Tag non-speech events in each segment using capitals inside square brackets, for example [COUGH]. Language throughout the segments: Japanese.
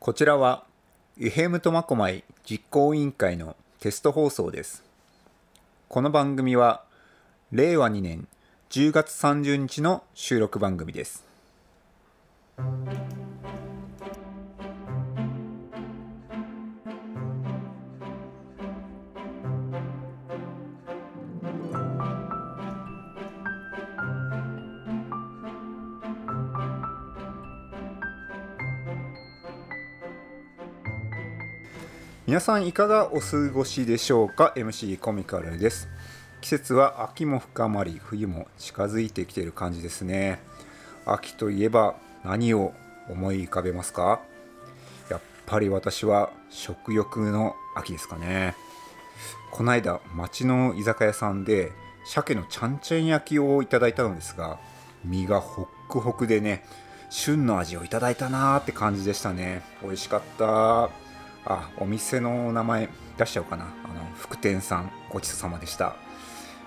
こちらはユヘムトマコマイ実行委員会のテスト放送です。この番組は令和2年10月30日の収録番組です。皆さんいかがお過ごしでしょうか？MC コミカルです。季節は秋も深まり冬も近づいてきている感じですね。秋といえば何を思い浮かべますか？やっぱり私は食欲の秋ですかね。この間町の居酒屋さんで鮭のちゃんちゃん焼きをいただいたのですが身がホックホクでね旬の味をいただいたなーって感じでしたね。美味しかったあお店の名前出しちゃおうかな。あの福天さんごちそうさまでした。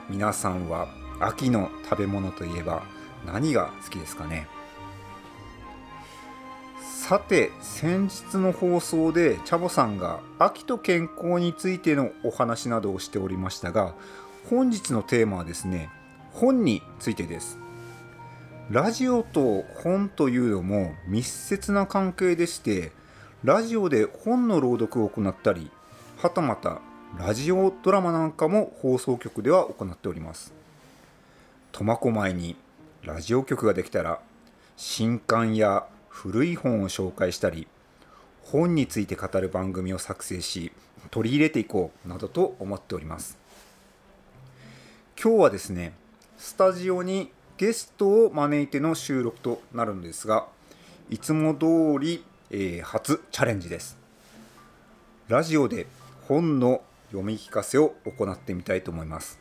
皆さんは秋の食べ物といえば何が好きですかね？さて先日の放送でチャボさんが秋と健康についてのお話などをしておりましたが本日のテーマはですね本についてです。ラジオと本というのも密接な関係でしてラジオで本の朗読を行ったりはたまたラジオドラマなんかも放送局では行っております。苫小牧にラジオ局ができたら新刊や古い本を紹介したり本について語る番組を作成し取り入れていこうなどと思っております。今日はですねスタジオにゲストを招いての収録となるのですがいつも通りえー、初チャレンジです。ラジオで本の読み聞かせを行ってみたいと思います。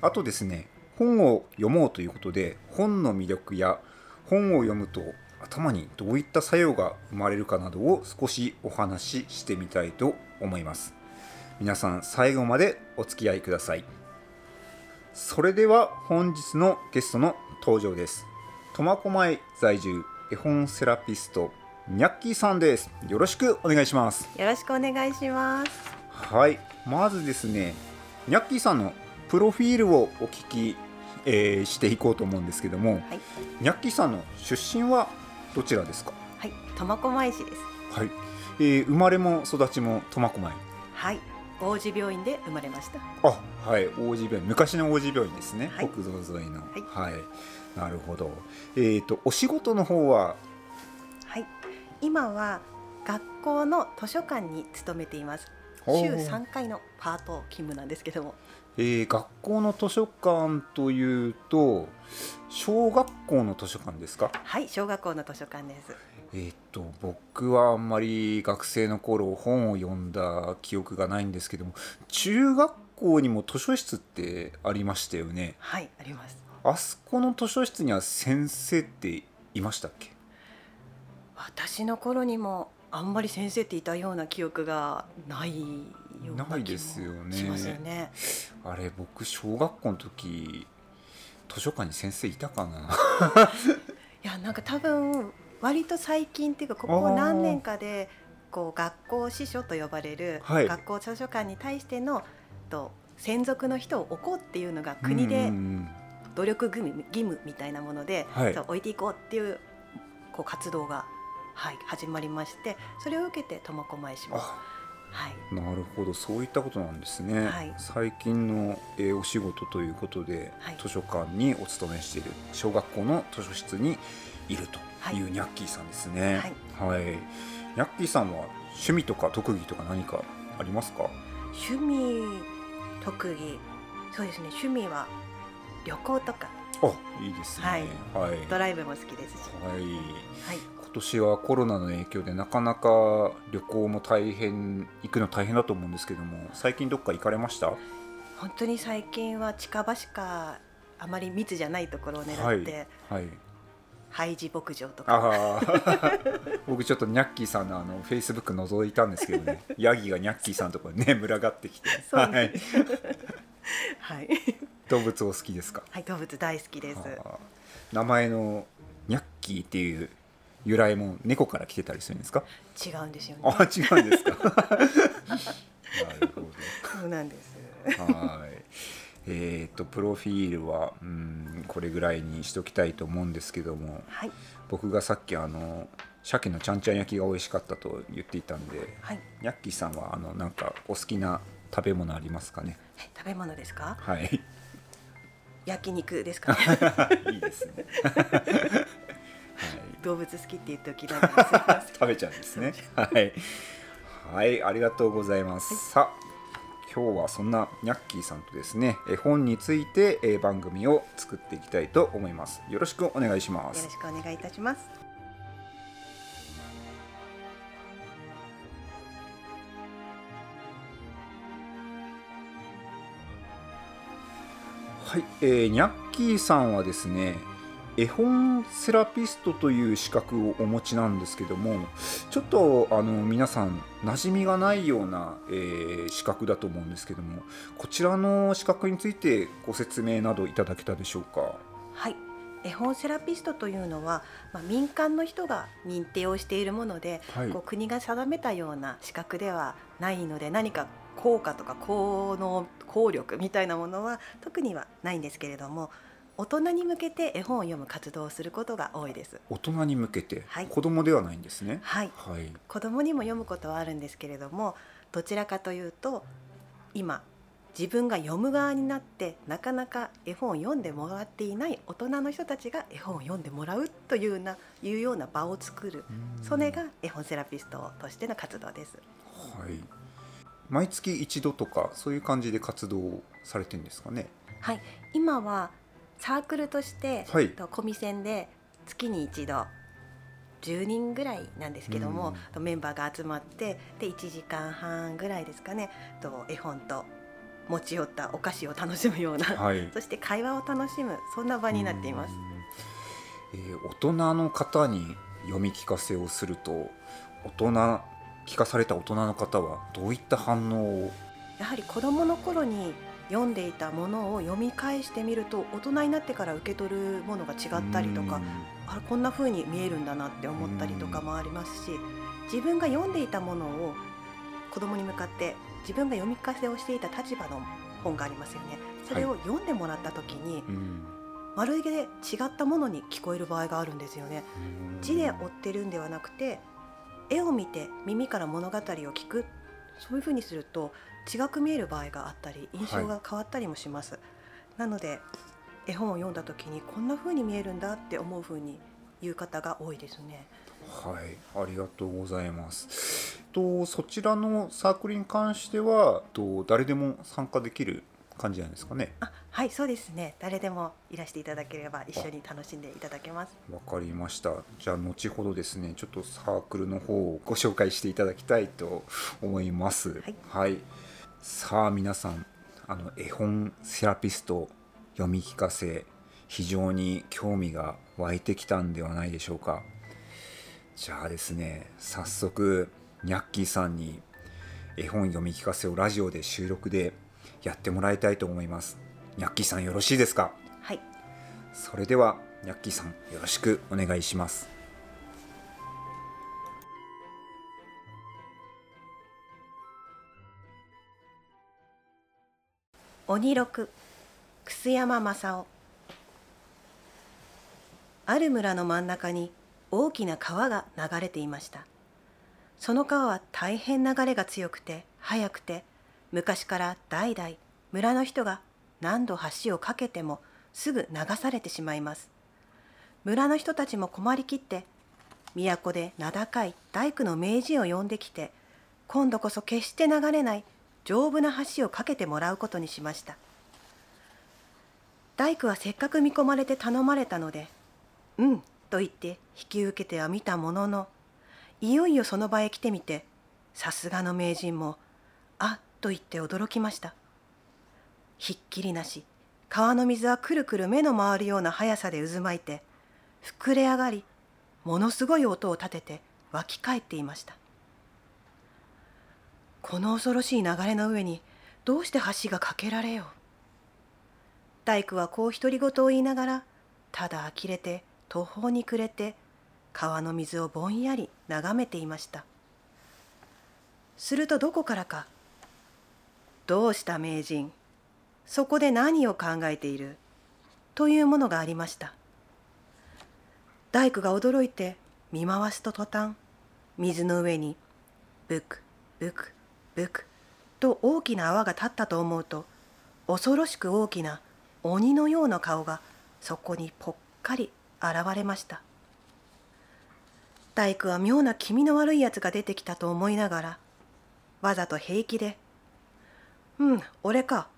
あとですね本を読もうということで本の魅力や本を読むと頭にどういった作用が生まれるかなどを少しお話ししてみたいと思います。皆さん最後までお付き合いください。それでは本日のゲストの登場です。苫小牧在住絵本セラピストニャッキーさんです。よろしくお願いします。よろしくお願いします。はい。まずですねニャッキーさんのプロフィールをお聞き、えー、していこうと思うんですけども、はい、ニャッキーさんの出身はどちらですか？はい。苫小牧市です。はい、えー、生まれも育ちも苫小牧。はい。王子病院で生まれました。あはい。王子病院。昔の王子病院ですね、はい、国道沿いの。はい、はい、なるほど。えっ、ー、とお仕事の方は今は学校の図書館に勤めています。週3回のパート勤務なんですけども、えー、学校の図書館というと小学校の図書館ですか？はい小学校の図書館です。えっと僕はあんまり学生の頃本を読んだ記憶がないんですけども中学校にも図書室ってありましたよね？はいあります。あそこの図書室には先生っていましたっけ？私の頃にもあんまり先生っていたような記憶がないような気もしますよね。あれ僕小学校の時図書館に先生いたかな？[LAUGHS] いやなんか多分割と最近っていうかここ何年かでこう学校司書と呼ばれる学校図書館に対してのと専属の人を置こうっていうのが国で努力義務義務みたいなもので、はい、置いていこうっていうこう活動がはい、始まりましてそれを受けて苫小牧市も。はい、なるほど。そういったことなんですね、はい、最近の、えー、お仕事ということで、はい、図書館にお勤めしている小学校の図書室にいるというニャッキーさんですね、はい、はい、ニャッキーさんは趣味とか特技とか何かありますか？趣味特技。そうですね。趣味は旅行とかあいいですね、はい、はい、ドライブも好きですし。はい、はい、今年はコロナの影響でなかなか旅行も大変行くの大変だと思うんですけども最近どっか行かれました？本当に最近は近場しかあまり密じゃないところを狙って、はい、はい、ハイジ牧場とか。[LAUGHS] 僕ちょっとニャッキーさんのあのフェイスブック覗いたんですけどね。ヤギがニャッキーさんのところにね群がってきて。はい、はい、[LAUGHS] 動物お好きですか？はい動物大好きです。名前のニャッキーっていう由来も猫から来てたりするんですか？違うんですよね。あ違うんですか？[LAUGHS] なるほど。そうなんです。はい。えーと、プロフィールはうんこれぐらいにしときたいと思うんですけども、はい、僕がさっきあの鮭のちゃんちゃん焼きが美味しかったと言っていたんで、はい、ヤッキーさんはあのなんかお好きな食べ物ありますかね？食べ物ですか？はい焼肉ですか、ね、[LAUGHS] いいですね。[LAUGHS] 動物好きって言っておきながら食べちゃうんですね。はい。はいありがとうございます、はい、さあ今日はそんなニャッキーさんとですね絵本について、え番組を作っていきたいと思います。よろしくお願いします。よろしくお願いいたしますはい、えー、ニャッキーさんはですね絵本セラピストという資格をお持ちなんですけどもちょっとあの皆さん馴染みがないような、えー、資格だと思うんですけどもこちらの資格についてご説明などいただけたでしょうか？はい絵本セラピストというのは、まあ、民間の人が認定をしているもので、はい、こう国が定めたような資格ではないので何か効果とか効能効力みたいなものは特にはないんですけれども大人に向けて絵本を読む活動をすることが多いです。大人に向けて、はい、子供ではないんですね。はい、はい、子供にも読むことはあるんですけれどもどちらかというと今自分が読む側になってなかなか絵本を読んでもらっていない大人の人たちが絵本を読んでもらうというないうような場を作る。それが絵本セラピストとしての活動です。はい毎月一度とかそういう感じで活動されてるんですかね？はい、今はサークルとして、はい、コミセンで月に一度10人ぐらいなんですけども、うん、メンバーが集まってで1時間半ぐらいですかねと絵本と持ち寄ったお菓子を楽しむような、はい、[LAUGHS] そして会話を楽しむそんな場になっています。えー、大人の方に読み聞かせをすると大人聞かされた大人の方はどういった反応を？やはり子どもの頃に読んでいたものを読み返してみると大人になってから受け取るものが違ったりとかあこんな風に見えるんだなって思ったりとかもありますし自分が読んでいたものを子供に向かって自分が読み聞かせをしていた立場の本がありますよね。それを読んでもらった時に、はい、まるで違ったものに聞こえる場合があるんですよね。字で追ってるんではなくて絵を見て耳から物語を聞く。そういうふうにすると違く見える場合があったり印象が変わったりもします、はい、なので絵本を読んだ時にこんな風に見えるんだって思う風に言う方が多いですね。はいありがとうございます。とそちらのサークルに関してはと誰でも参加できる感じなんですかね。あはいそうですね。誰でもいらしていただければ一緒に楽しんでいただけます。わかりました。じゃあ後ほどですねちょっとサークルの方をご紹介していただきたいと思います。はい、はい、さあ皆さんあの絵本セラピスト読み聞かせ非常に興味が湧いてきたんではないでしょうか。じゃあですね早速ニャッキーさんに絵本読み聞かせをラジオで収録でやってもらいたいと思います。ニャッキーさんよろしいですか？はい。それではニャッキーさんよろしくお願いします。鬼六楠山正夫ある村の真ん中に大きな川が流れていました。その川は大変流れが強くて速くて昔から代々村の人が何度橋を架けてもすぐ流されてしまいます。村の人たちも困りきって都で名高い大工の名人を呼んできて今度こそ決して流れない丈夫な橋を架けてもらうことにしました。大工はせっかく見込まれて頼まれたので「うん」と言って引き受けてはみたもののいよいよその場へ来てみてさすがの名人も「あと言って驚きました。ひっきりなし川の水はくるくる目の回るような速さで渦巻いて膨れ上がりものすごい音を立てて湧き返っていました。この恐ろしい流れの上にどうして橋が架けられよう。大工はこう独り言を言いながらただ呆れて途方に暮れて川の水をぼんやり眺めていました。するとどこからか「どうした名人？そこで何を考えている?」というものがありました。大工が驚いて見回すと途端水の上にブクブクブクと大きな泡が立ったと思うと恐ろしく大きな鬼のような顔がそこにぽっかり現れました。大工は妙な気味の悪いやつが出てきたと思いながらわざと平気で「うん。俺か。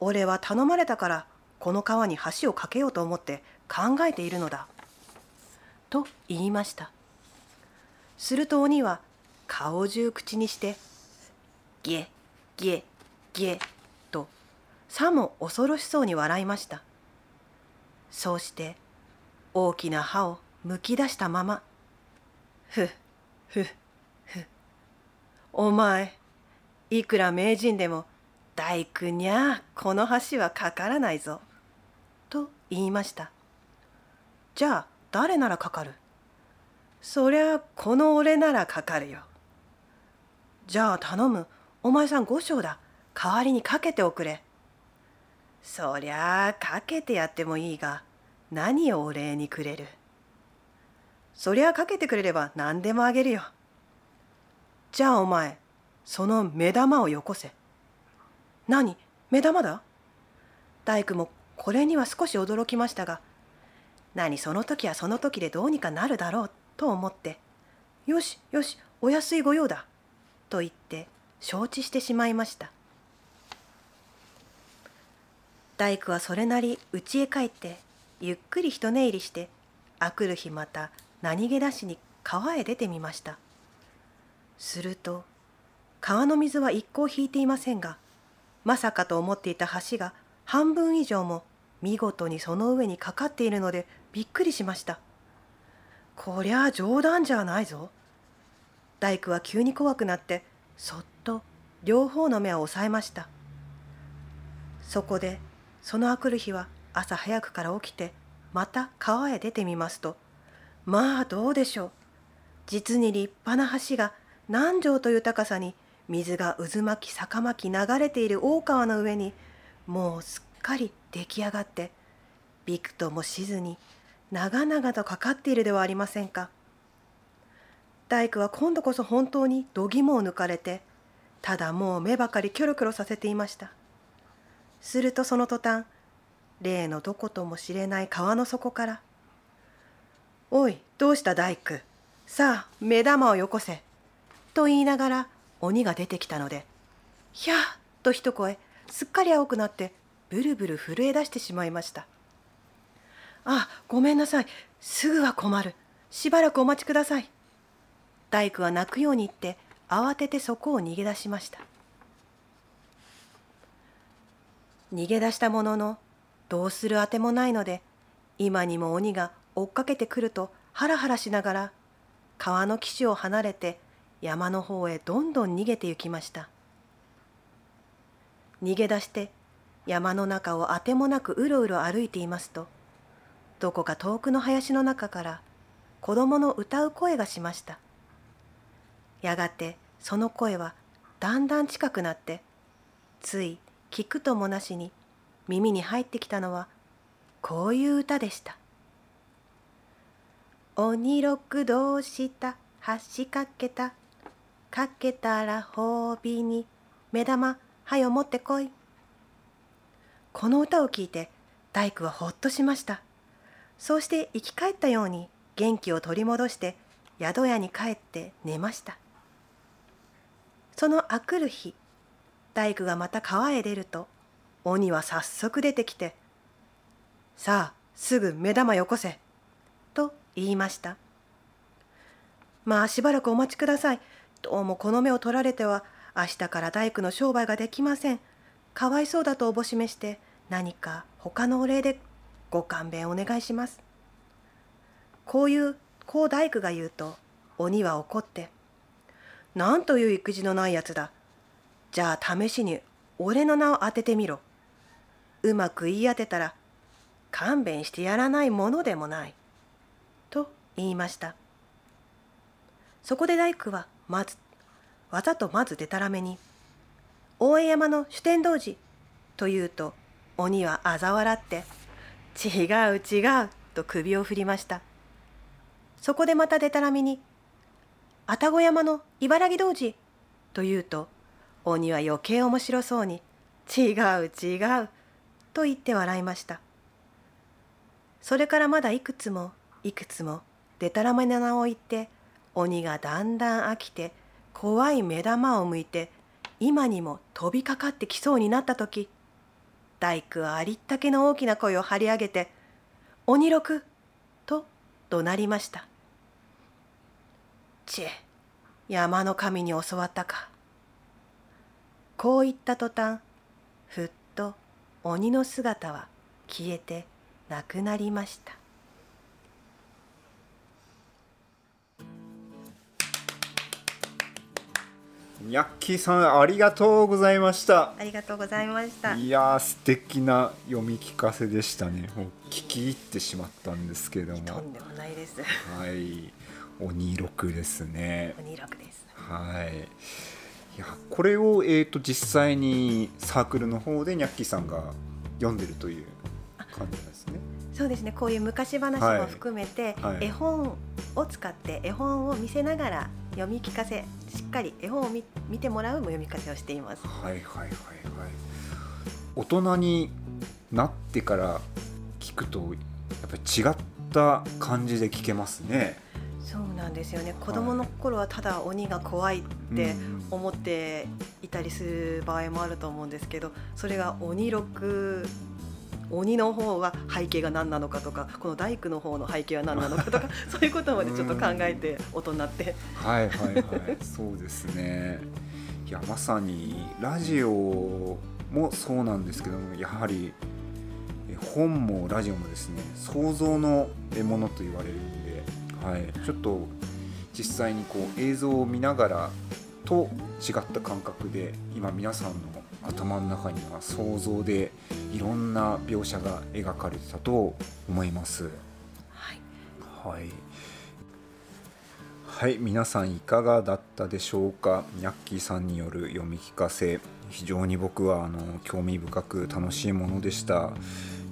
俺は頼まれたからこの川に橋を架けようと思って考えているのだ」と言いました。すると鬼は顔中口にして「ゲゲゲ」とさも恐ろしそうに笑いました。そうして大きな歯をむき出したままふふふお前いくら名人でも大工にゃこの橋はかからないぞ。と言いました。じゃあ誰ならかかる？そりゃこの俺ならかかるよ。じゃあ頼む。お前さん五章だ。代わりにかけておくれ。そりゃあかけてやってもいいが何をお礼にくれる？そりゃかけてくれれば何でもあげるよ。じゃあお前、その目玉をよこせ。何？目玉だ？大工もこれには少し驚きましたが、何その時はその時でどうにかなるだろうと思って、よしよし、お安い御用だ。と言って承知してしまいました。大工はそれなり家へ帰ってゆっくり一寝入りしてあくる日また何気なしに川へ出てみましたすると川の水は一向引いていませんがまさかと思っていた橋が半分以上も見事にその上にかかっているのでびっくりしました。こりゃあ冗談じゃないぞ。大工は急に怖くなってそっと両方の目を押さえました。そこでそのあくる日は朝早くから起きてまた川へ出てみますとまあどうでしょう。実に立派な橋が何畳という高さに水が渦巻き坂巻き流れている大川の上にもうすっかり出来上がってびくともしずに長々とかかっているではありませんか。大工は今度こそ本当に度肝を抜かれてただもう目ばかりキョロキョロさせていました。するとその途端例のどこともしれない川の底からおいどうした大工？さあ目玉をよこせ」と言いながら鬼が出てきたので「ひゃー」と一声すっかり青くなってブルブル震え出してしまいました「あごめんなさい。すぐは困る。しばらくお待ちください」大工は泣くように言って慌ててそこを逃げ出しました。逃げ出したもののどうするあてもないので今にも鬼が追っかけてくるとハラハラしながら川の岸を離れて山の方へどんどん逃げて行きました。逃げ出して山の中をあてもなくうろうろ歩いていますとどこか遠くの林の中から子供の歌う声がしました。やがてその声はだんだん近くなってつい聞くともなしに耳に入ってきたのはこういう歌でした「鬼六どうした橋かけたかけたら褒美に目玉はよ持ってこいこの歌を聞いて大工はほっとしましたそうして生き返ったように元気を取り戻して宿屋に帰って寝ましたそのあくる日大工がまた川へ出ると鬼は早速出てきて「さあすぐ目玉よこせ」と言いました。まあしばらくお待ちください。どうもこの目を取られては明日から大工の商売ができません。かわいそうだとおぼしめして何か他のお礼でご勘弁お願いします。こういうこう大工が言うと鬼は怒って「なんという育児のないやつだ。じゃあ試しに俺の名を当ててみろ。うまく言い当てたら勘弁してやらないものでもない。と言いましたそこで大工はまずわざとまずでたらめに「大江山の主天童寺」と言うと鬼は嘲笑って「違う違う」と首を振りました。そこでまたでたらめに「愛宕山の茨城童子」と言うと鬼は余計面白そうに「違う違う」と言って笑いました。それからまだいくつもいくつもでたらめな名を言って鬼がだんだん飽きて怖い目玉を向いて今にも飛びかかってきそうになった時大工はありったけの大きな声を張り上げて「鬼六!」と怒鳴りました「ちえ山の神に教わったか」こう言った途端ふっと鬼の姿は消えてなくなりましたニャッキーさんありがとうございました。ありがとうございました。いや素敵な読み聞かせでしたね。もう聞き入ってしまったんですけども。とんでもないです。はい。鬼六ですね。鬼六です。はい。いやこれを、えーと、実際にサークルの方でニャッキーさんが読んでるという感じですね。そうですねこういう昔話も含めて、はいはい、絵本を使って絵本を見せながら読み聞かせしっかり絵本を見見てもらうも読み聞かせをしています。はいはいはいはい。大人になってから聞くとやっぱり違った感じで聞けますね。そうなんですよね子供の頃はただ鬼が怖いって思っていたりする場合もあると思うんですけどそれが鬼六鬼の方は背景が何なのかとかこの大工の方の背景は何なのかとか [LAUGHS] そういうことまでちょっと考えて大人って。はいはいはい。そうですね。いやまさにラジオもそうなんですけどもやはり本もラジオもですね想像のものと言われるんではい、ちょっと実際にこう映像を見ながらと違った感覚で今皆さんの頭の中には想像でいろんな描写が描かれてたと思います。はい、はいはい、皆さんいかがだったでしょうか？ニャッキーさんによる読み聞かせ非常に僕はあの興味深く楽しいものでした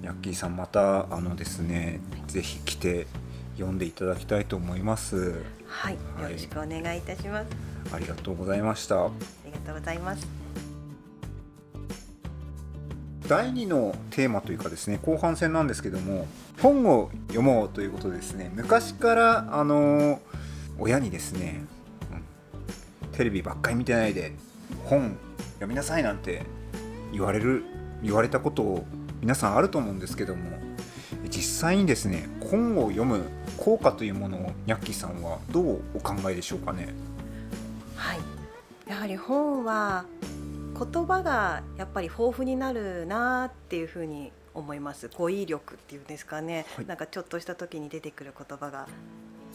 ニャッキーさんまたあのですねぜひ来て読んでいただきたいと思います。はい、よろしくお願いいたします。ありがとうございました。ありがとうございます。第2のテーマというかですね後半戦なんですけども本を読もうということですね。昔からあの親にですね、うん、テレビばっかり見てないで本読みなさいなんて言われる言われたことを皆さんあると思うんですけども実際にですね本を読む効果というものをニャッキーさんはどうお考えでしょうかね？はい。やはり本は言葉がやっぱり豊富になるなっていうふうに思います。語彙力っていうんですかね、はい、なんかちょっとした時に出てくる言葉が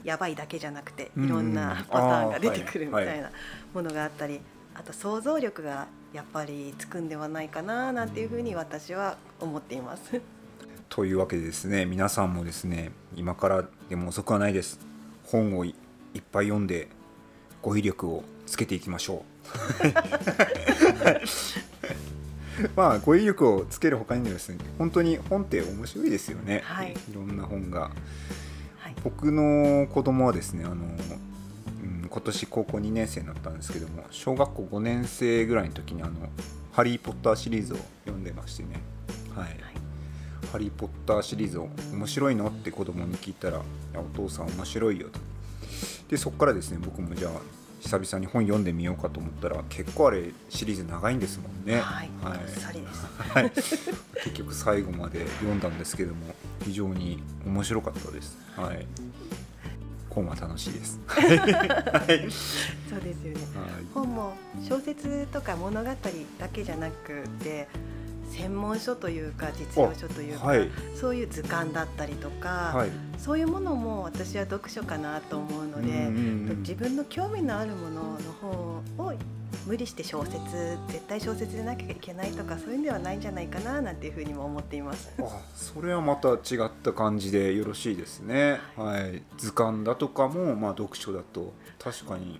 やばいだけじゃなくていろんなパターンが出てくるみたいなものがあったり、あと想像力がやっぱりつくんではないかななんていうふうに私は思っています。[LAUGHS] というわけでですね皆さんもですね今からでも遅くはないです。本をいっぱい読んで語彙力をつけていきましょう [LAUGHS] [LAUGHS] まあ語彙力をつけるほかにですね本当に本って面白いですよね、はい、いろんな本が、はい、僕の子供はですねあの、うん、今年高校2年生になったんですけども小学校5年生ぐらいの時にあの「ハリー・ポッター」シリーズを読んでましてね。はい、はい。ハリー・ポッター」シリーズを面白いの？って子供に聞いたら「お父さん面白いよ」と。でそこからですね僕もじゃあ久々に本読んでみようかと思ったら結構あれシリーズ長いんですもんね。はい、はい [LAUGHS] はい、結局最後まで読んだんですけども非常に面白かったです。はい。本は楽しいです。はい、そうですよね、はい、本も小説とか物語だけじゃなくて専門書というか実用書というか、はい、そういう図鑑だったりとか、はい、そういうものも私は読書かなと思うので、自分の興味のあるものの方を無理して小説絶対小説でなきゃいけないとかそういうんではないんじゃないかななんていうふうにも思っています。あそれはまた違った感じでよろしいですね、はい、はい、図鑑だとかも、まあ、読書だと確かに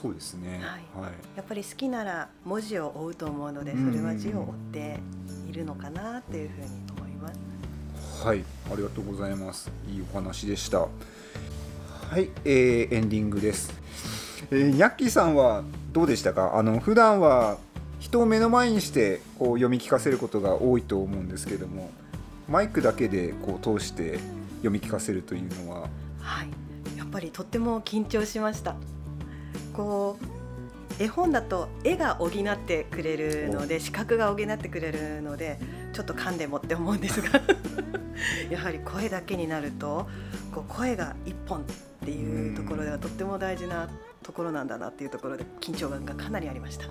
そうですね、はい、はい、やっぱり好きなら文字を追うと思うのでそれは字を追っているのかなっていうふうに思います。はい。ありがとうございます。いいお話でした。はい、えー、エンディングです。えー、ニャッキーさんはどうでしたか？あの普段は人を目の前にしてこう読み聞かせることが多いと思うんですけどもマイクだけでこう通して読み聞かせるというのは？はい。やっぱりとっても緊張しましたこう絵本だと絵が補ってくれるので視覚が補ってくれるのでちょっと噛んでもって思うんですが [LAUGHS] やはり声だけになるとこう声が一本っていうところではとっても大事なところなんだなっていうところで緊張感がかなりありました。あ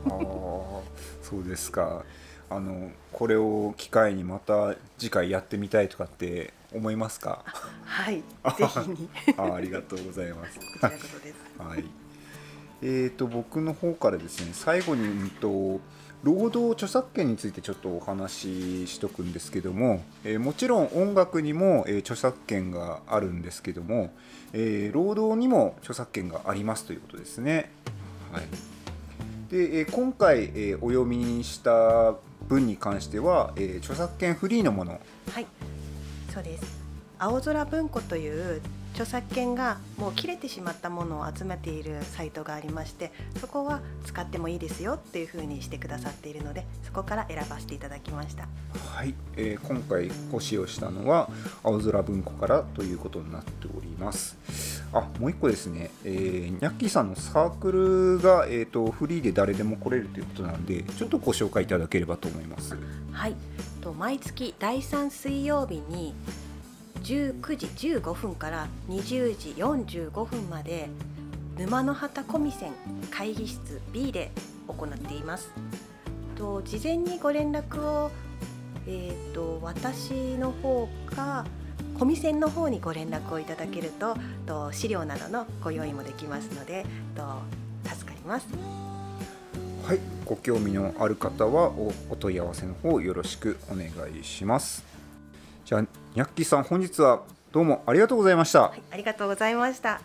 そうですかあのこれを機会にまた次回やってみたいとかって思いますか？はい、[LAUGHS] ぜひにあ。ありがとうございます。こちらこそです。[LAUGHS] はい。えっ、ー、と僕の方からですね、最後にうんと労働著作権についてちょっとお話ししとくんですけども、えー、もちろん音楽にも、えー、著作権があるんですけども、えー、労働にも著作権がありますということですね。はい、で、え今回、えお読みした文に関しては、え著作権フリーのもの。はいそうです青空文庫という著作権がもう切れてしまったものを集めているサイトがありましてそこは使ってもいいですよっていうふうにしてくださっているのでそこから選ばせていただきました。はい、えー、今回ご使用したのは青空文庫からということになっております。あもう一個ですね、えー、ニャッキーさんのサークルが、えーと、フリーで誰でも来れるということなんでちょっとご紹介いただければと思います。はい。と毎月第3水曜日に19時15分から20時45分まで沼の畑コミセン会議室 B で行っています。と事前にご連絡を、えーと、私の方かコミセンの方にご連絡をいただけるとと資料などのご用意もできますのでと助かります。はい、ご興味のある方はおお問い合わせの方よろしくお願いします。ニャッキーさん本日はどうもありがとうございました、はい、ありがとうございました。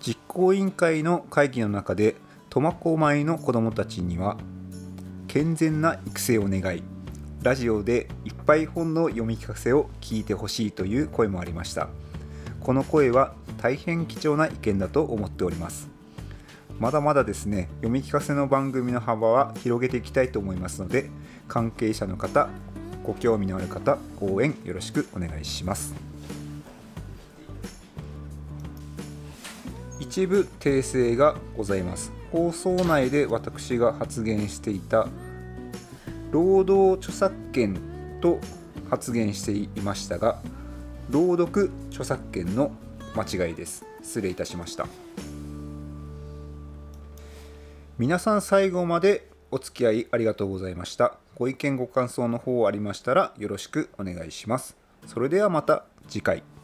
実行委員会の会議の中で苫小牧の子どもたちには健全な育成を願いラジオでいっぱい本の読み聞かせを聞いてほしいという声もありました。この声は大変貴重な意見だと思っております。まだまだですね読み聞かせの番組の幅は広げていきたいと思いますので関係者の方ご興味のある方応援よろしくお願いします。一部訂正がございます。放送内で私が発言していた労働著作権と発言していましたが朗読著作権の間違いです。失礼いたしました。皆さん最後までお付き合いありがとうございましたご意見ご感想の方ありましたらよろしくお願いします。それではまた次回。